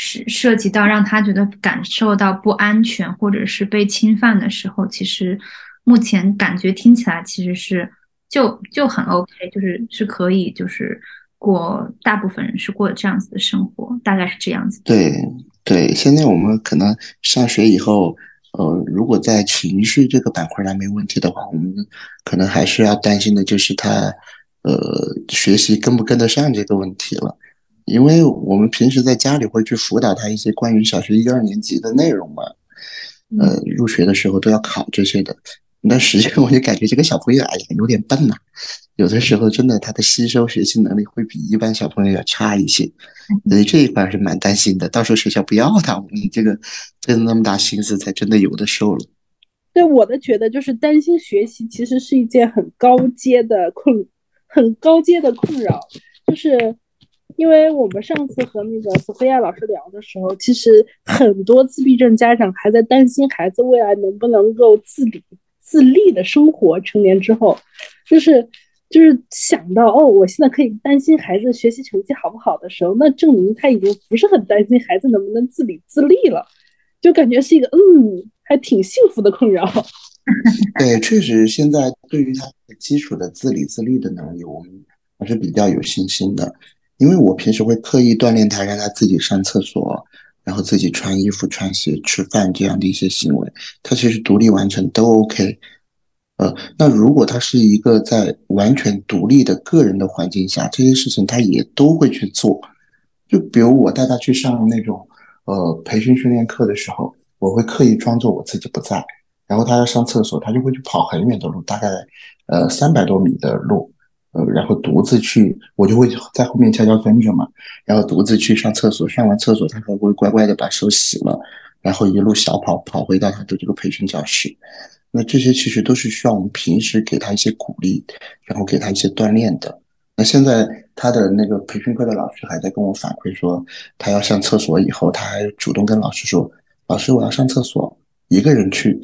是涉及到让他觉得感受到不安全或者是被侵犯的时候，其实目前感觉听起来其实是就就很 OK，就是是可以就是过大部分人是过这样子的生活，大概是这样子。对对，现在我们可能上学以后，呃，如果在情绪这个板块上没问题的话，我们可能还是要担心的就是他呃学习跟不跟得上这个问题了。因为我们平时在家里会去辅导他一些关于小学一二年级的内容嘛，呃，入学的时候都要考这些的。那实际上，我就感觉这个小朋友哎呀有点笨呐，有的时候真的他的吸收学习能力会比一般小朋友要差一些，所以这一块是蛮担心的。到时候学校不要他，你这个真那么大心思才真的有的受了。对我的觉得就是担心学习，其实是一件很高阶的困，很高阶的困扰，就是。因为我们上次和那个索菲亚老师聊的时候，其实很多自闭症家长还在担心孩子未来能不能够自理、自立的生活。成年之后，就是就是想到哦，我现在可以担心孩子学习成绩好不好的时候，那证明他已经不是很担心孩子能不能自理自立了，就感觉是一个嗯，还挺幸福的困扰。对，确实，现在对于他基础的自理自立的能力，我们还是比较有信心的。因为我平时会刻意锻炼他，让他自己上厕所，然后自己穿衣服、穿鞋、吃饭这样的一些行为，他其实独立完成都 OK。呃，那如果他是一个在完全独立的个人的环境下，这些事情他也都会去做。就比如我带他去上那种呃培训训练课的时候，我会刻意装作我自己不在，然后他要上厕所，他就会去跑很远的路，大概呃三百多米的路。然后独自去，我就会在后面悄悄跟着嘛。然后独自去上厕所，上完厕所，他还会乖乖的把手洗了，然后一路小跑跑回到他的这个培训教室。那这些其实都是需要我们平时给他一些鼓励，然后给他一些锻炼的。那现在他的那个培训课的老师还在跟我反馈说，他要上厕所以后，他还主动跟老师说：“老师，我要上厕所，一个人去。”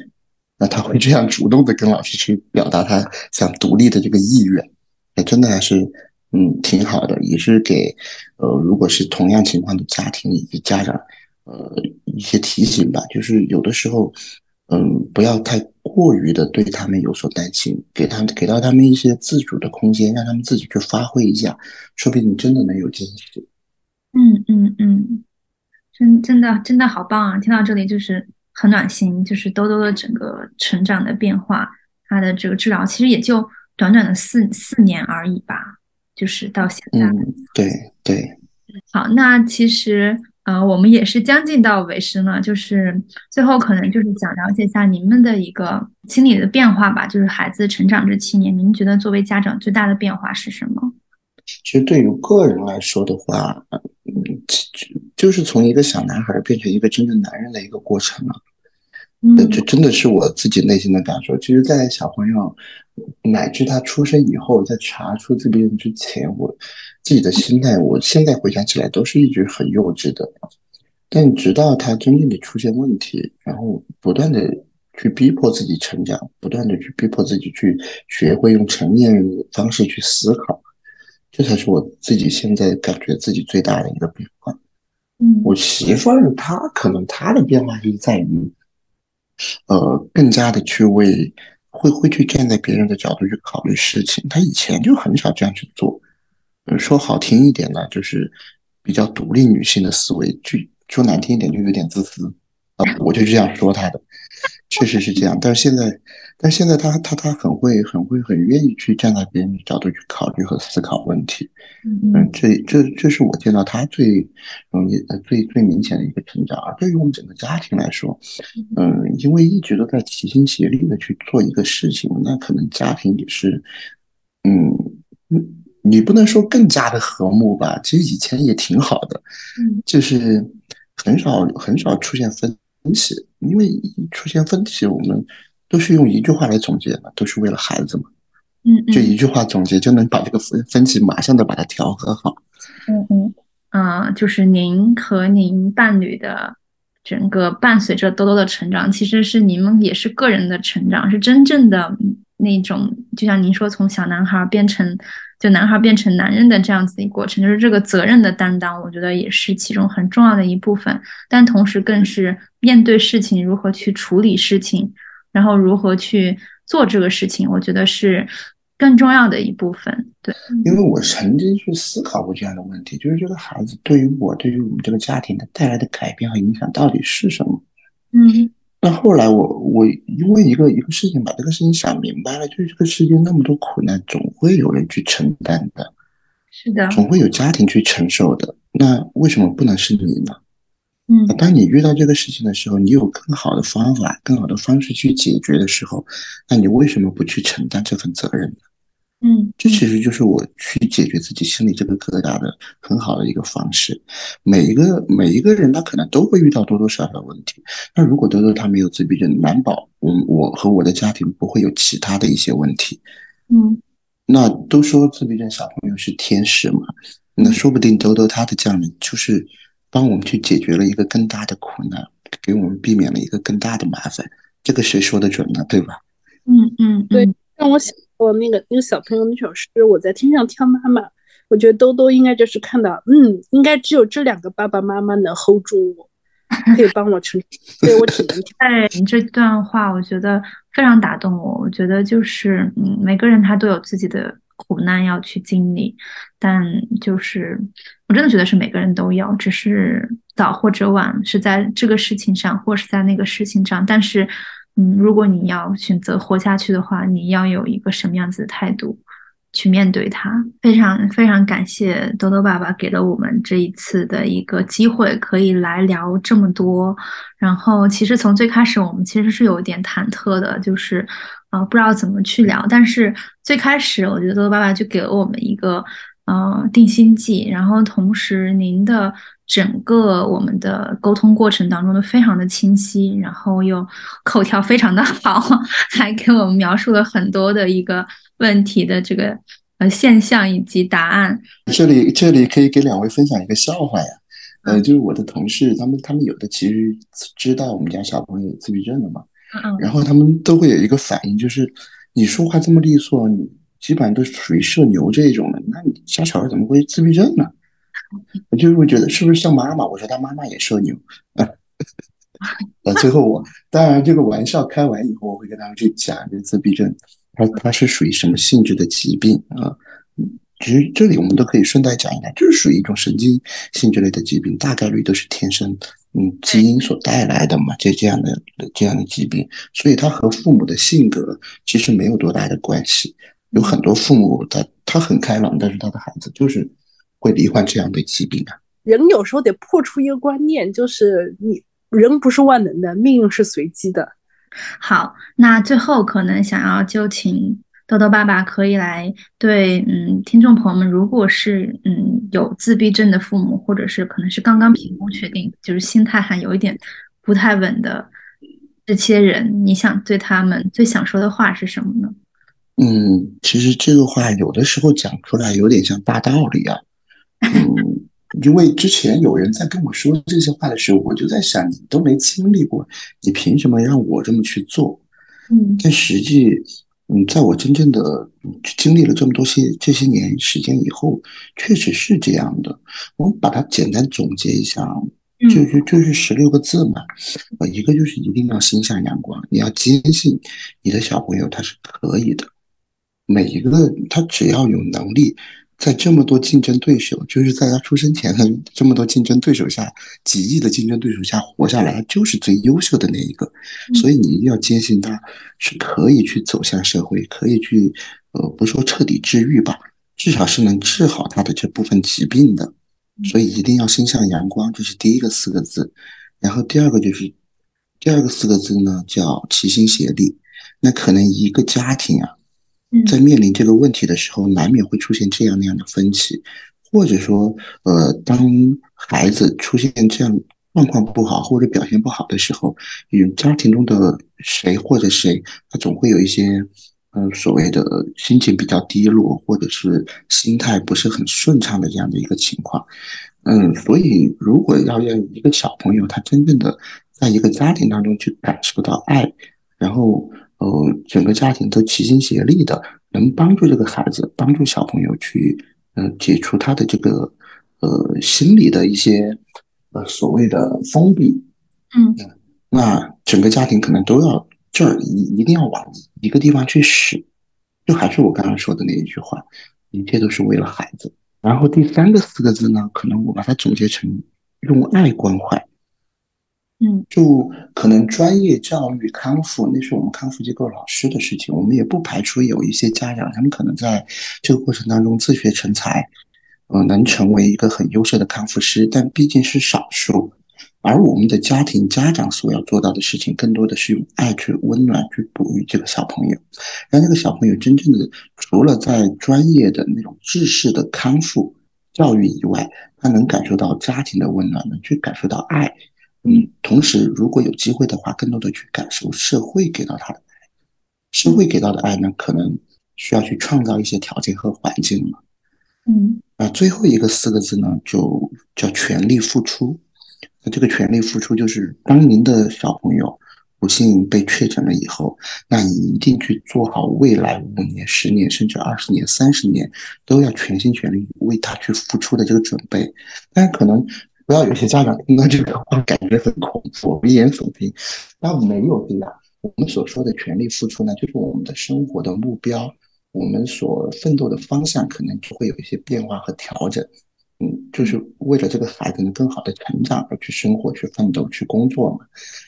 那他会这样主动的跟老师去表达他想独立的这个意愿，那真的还是嗯挺好的，也是给呃如果是同样情况的家庭以及家长呃一些提醒吧，就是有的时候嗯不要太过于的对他们有所担心，给他们给到他们一些自主的空间，让他们自己去发挥一下，说不定真的能有惊喜。嗯嗯嗯。真真的真的好棒啊！听到这里就是很暖心，就是兜兜的整个成长的变化，他的这个治疗其实也就短短的四四年而已吧，就是到现在。嗯，对对。好，那其实呃，我们也是将近到尾声了，就是最后可能就是想了解一下您们的一个心理的变化吧，就是孩子成长这七年，您觉得作为家长最大的变化是什么？其实对于个人来说的话，嗯，就是从一个小男孩变成一个真正男人的一个过程了。嗯，这真的是我自己内心的感受。其实，在小朋友乃至他出生以后，在查出自闭症之前，我自己的心态，我现在回想起来都是一直很幼稚的。但直到他真正的出现问题，然后不断的去逼迫自己成长，不断的去逼迫自己去学会用成年人的方式去思考。这才是我自己现在感觉自己最大的一个变化。嗯，我媳妇儿她可能她的变化就是在于，呃，更加的去为会会去站在别人的角度去考虑事情。他以前就很少这样去做。说好听一点呢，就是比较独立女性的思维；就说难听一点，就有点自私。啊，我就这样说他的。确实是这样，但是现在，但现在他他他很会很会很愿意去站在别人的角度去考虑和思考问题，嗯，这这这是我见到他最容易呃最最明显的一个成长。而对于我们整个家庭来说，嗯，因为一直都在齐心协力的去做一个事情，那可能家庭也是，嗯，你不能说更加的和睦吧，其实以前也挺好的，嗯，就是很少很少出现分。分歧，因为出现分歧，我们都是用一句话来总结嘛，都是为了孩子嘛。嗯，就一句话总结就能把这个分分歧马上的把它调和好。嗯嗯，啊，就是您和您伴侣的整个伴随着多多的成长，其实是你们也是个人的成长，是真正的那种，就像您说，从小男孩变成。就男孩变成男人的这样子一个过程，就是这个责任的担当，我觉得也是其中很重要的一部分。但同时，更是面对事情如何去处理事情，然后如何去做这个事情，我觉得是更重要的一部分。对，因为我曾经去思考过这样的问题，就是这个孩子对于我，对于我们这个家庭的带来的改变和影响到底是什么？嗯。那后来我我因为一个一个事情把这个事情想明白了，就是这个世界那么多苦难，总会有人去承担的，是的，总会有家庭去承受的。那为什么不能是你呢？嗯，当你遇到这个事情的时候，你有更好的方法、更好的方式去解决的时候，那你为什么不去承担这份责任呢？嗯，这其实就是我去解决自己心里这个疙瘩的很好的一个方式。每一个每一个人，他可能都会遇到多多少少问题。那如果多多他没有自闭症，难保我我和我的家庭不会有其他的一些问题。嗯，那都说自闭症小朋友是天使嘛，那说不定兜兜他的降临就是帮我们去解决了一个更大的苦难，给我们避免了一个更大的麻烦。这个谁说的准呢？对吧？嗯嗯，对，让我想。我那个那个小朋友那首诗，我在天上挑妈妈，我觉得兜兜应该就是看到，嗯，应该只有这两个爸爸妈妈能 hold 住我，可以帮我成，所以我只能跳。哎，你这段话我觉得非常打动我。我觉得就是，嗯，每个人他都有自己的苦难要去经历，但就是我真的觉得是每个人都有，只是早或者晚是在这个事情上，或是在那个事情上，但是。嗯，如果你要选择活下去的话，你要有一个什么样子的态度去面对它？非常非常感谢多多爸爸给了我们这一次的一个机会，可以来聊这么多。然后，其实从最开始我们其实是有一点忐忑的，就是啊不知道怎么去聊。但是最开始我觉得多多爸爸就给了我们一个呃定心剂，然后同时您的。整个我们的沟通过程当中都非常的清晰，然后又口条非常的好，还给我们描述了很多的一个问题的这个呃现象以及答案。这里这里可以给两位分享一个笑话呀，呃，就是我的同事他们他们有的其实知道我们家小朋友有自闭症的嘛，然后他们都会有一个反应，就是你说话这么利索，你基本上都属于社牛这一种的，那你家小孩怎么会自闭症呢？我就会觉得是不是像妈妈？我说他妈妈也社牛啊。呃，最后我当然这个玩笑开完以后，我会跟他们去讲这自闭症，它它是属于什么性质的疾病啊？其实这里我们都可以顺带讲一下，就是属于一种神经性质类的疾病，大概率都是天生，嗯，基因所带来的嘛，这这样的这样的疾病，所以它和父母的性格其实没有多大的关系。有很多父母他他很开朗，但是他的孩子就是会罹患这样的疾病啊。人有时候得破除一个观念，就是你人不是万能的，命运是随机的。好，那最后可能想要就请。豆豆爸爸可以来对，嗯，听众朋友们，如果是嗯有自闭症的父母，或者是可能是刚刚评估确定，就是心态还有一点不太稳的这些人，你想对他们最想说的话是什么呢？嗯，其实这个话有的时候讲出来有点像大道理啊。嗯，因为之前有人在跟我说这些话的时候，我就在想，你都没经历过，你凭什么让我这么去做？嗯，但实际。嗯，在我真正的经历了这么多些这些年时间以后，确实是这样的。我们把它简单总结一下，就是就是十六个字嘛。呃，一个就是一定要心向阳光，你要坚信你的小朋友他是可以的，每一个他只要有能力。在这么多竞争对手，就是在他出生前的这么多竞争对手下，几亿的竞争对手下活下来，就是最优秀的那一个。所以你一定要坚信他是可以去走向社会，可以去，呃，不说彻底治愈吧，至少是能治好他的这部分疾病的。所以一定要心向阳光，这是第一个四个字。然后第二个就是，第二个四个字呢叫齐心协力。那可能一个家庭啊。在面临这个问题的时候，难免会出现这样那样的分歧，或者说，呃，当孩子出现这样状况不好或者表现不好的时候，与家庭中的谁或者谁，他总会有一些，呃，所谓的心情比较低落，或者是心态不是很顺畅的这样的一个情况。嗯，所以如果要让一个小朋友他真正的在一个家庭当中去感受到爱，然后。呃，整个家庭都齐心协力的，能帮助这个孩子，帮助小朋友去，呃，解除他的这个，呃，心理的一些，呃，所谓的封闭。嗯，那整个家庭可能都要这儿一一定要往一个地方去使，就还是我刚刚说的那一句话，一切都是为了孩子。然后第三个四个字呢，可能我把它总结成用爱关怀。嗯，就可能专业教育康复，那是我们康复机构老师的事情。我们也不排除有一些家长，他们可能在这个过程当中自学成才，呃，能成为一个很优秀的康复师，但毕竟是少数。而我们的家庭家长所要做到的事情，更多的是用爱去温暖、去哺育这个小朋友，让这个小朋友真正的除了在专业的那种知识的康复教育以外，他能感受到家庭的温暖，能去感受到爱。嗯，同时，如果有机会的话，更多的去感受社会给到他的爱。社会给到的爱呢，可能需要去创造一些条件和环境嘛。嗯，啊，最后一个四个字呢，就叫全力付出。那这个全力付出，就是当您的小朋友不幸被确诊了以后，那你一定去做好未来五年、十年，甚至二十年、三十年都要全心全力为他去付出的这个准备。但可能。不要有些家长听到这个话感觉很恐怖、危言耸听，那没有这样。我们所说的全力付出呢，就是我们的生活的目标，我们所奋斗的方向可能就会有一些变化和调整。嗯，就是为了这个孩子能更好的成长而去生活、去奋斗、去工作嘛。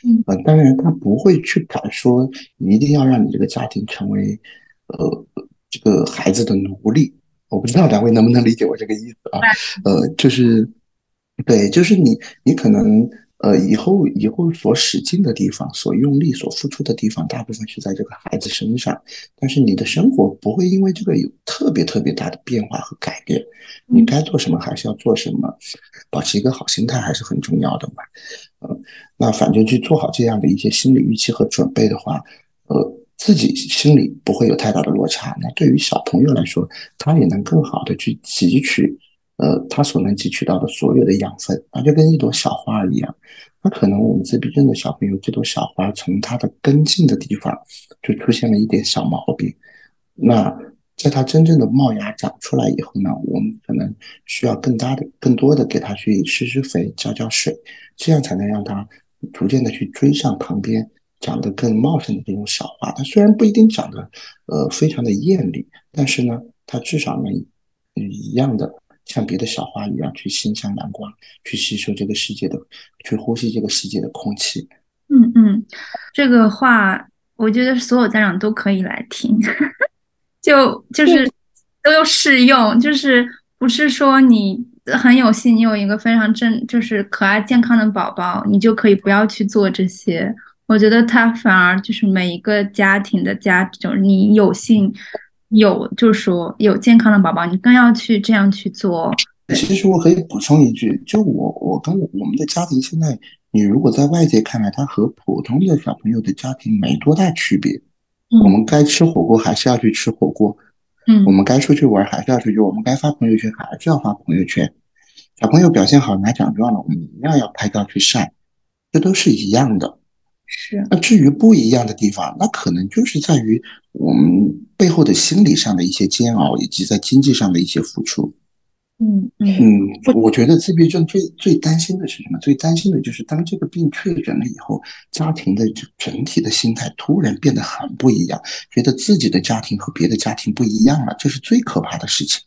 嗯，呃，当然他不会去敢说一定要让你这个家庭成为呃这个孩子的奴隶。我不知道两位能不能理解我这个意思啊？呃，就是。对，就是你，你可能呃，以后以后所使劲的地方，所用力、所付出的地方，大部分是在这个孩子身上。但是你的生活不会因为这个有特别特别大的变化和改变。你该做什么还是要做什么，保持一个好心态还是很重要的嘛。嗯，那反正去做好这样的一些心理预期和准备的话，呃，自己心里不会有太大的落差。那对于小朋友来说，他也能更好的去汲取。呃，他所能汲取到的所有的养分啊，就跟一朵小花一样，那可能我们自闭症的小朋友这朵小花从它的根茎的地方就出现了一点小毛病，那在它真正的冒芽长出来以后呢，我们可能需要更大的、更多的给它去施施肥、浇浇水，这样才能让它逐渐的去追上旁边长得更茂盛的这种小花。它虽然不一定长得呃非常的艳丽，但是呢，它至少能一样的。像别的小花一样去欣赏阳光，去吸收这个世界的，去呼吸这个世界的空气。嗯嗯，这个话我觉得所有家长都可以来听，就就是都要适用，就是不是说你很有幸你有一个非常正就是可爱健康的宝宝，你就可以不要去做这些。我觉得他反而就是每一个家庭的家，就是你有幸。有，就是说有健康的宝宝，你更要去这样去做。其实我可以补充一句，就我我跟我们的家庭现在，你如果在外界看来，他和普通的小朋友的家庭没多大区别。我们该吃火锅还是要去吃火锅，嗯，我们该出去玩还是要出去，我们该发朋友圈还是要发朋友圈。小朋友表现好拿奖状了，我们一样要拍照去晒，这都是一样的。是。那至于不一样的地方，那可能就是在于我们。背后的心理上的一些煎熬，以及在经济上的一些付出。嗯嗯嗯，我觉得自闭症最最担心的是什么？最担心的就是当这个病确诊了以后，家庭的整体的心态突然变得很不一样，觉得自己的家庭和别的家庭不一样了，这是最可怕的事情。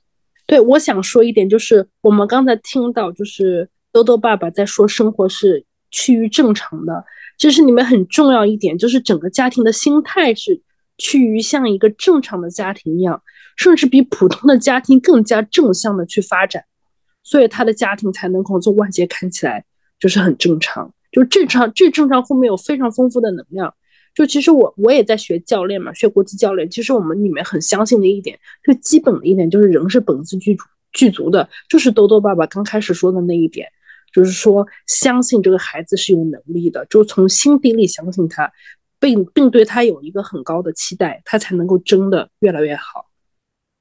对，我想说一点，就是我们刚才听到，就是兜兜爸爸在说生活是趋于正常的，就是你们很重要一点，就是整个家庭的心态是。趋于像一个正常的家庭一样，甚至比普通的家庭更加正向的去发展，所以他的家庭才能够从外界看起来就是很正常，就正常，这正常后面有非常丰富的能量。就其实我我也在学教练嘛，学国际教练。其实我们里面很相信的一点，最基本的一点就是人是本自具足具足的，就是多多爸爸刚开始说的那一点，就是说相信这个孩子是有能力的，就从心底里相信他。并并对他有一个很高的期待，他才能够真的越来越好。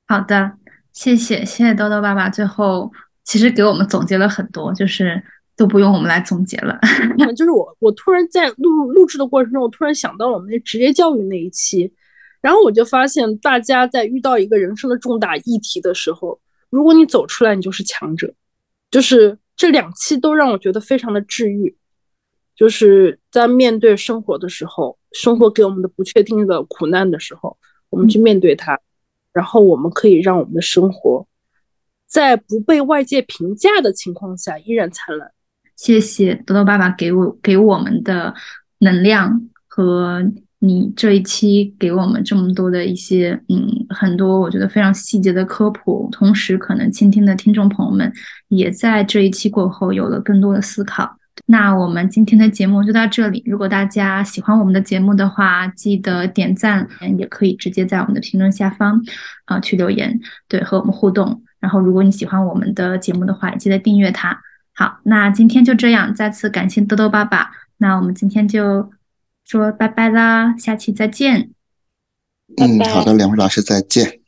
好的，谢谢谢谢豆豆爸爸，最后其实给我们总结了很多，就是都不用我们来总结了。就是我我突然在录录制的过程中，我突然想到了我们的职业教育那一期，然后我就发现大家在遇到一个人生的重大议题的时候，如果你走出来，你就是强者。就是这两期都让我觉得非常的治愈。就是在面对生活的时候，生活给我们的不确定的苦难的时候，我们去面对它，然后我们可以让我们的生活在不被外界评价的情况下依然灿烂。谢谢多多爸爸给我给我们的能量和你这一期给我们这么多的一些嗯很多我觉得非常细节的科普，同时可能倾听的听众朋友们也在这一期过后有了更多的思考。那我们今天的节目就到这里。如果大家喜欢我们的节目的话，记得点赞，也可以直接在我们的评论下方啊去留言，对，和我们互动。然后，如果你喜欢我们的节目的话，也记得订阅它。好，那今天就这样，再次感谢豆豆爸爸。那我们今天就说拜拜啦，下期再见。嗯，好的，两位老师再见。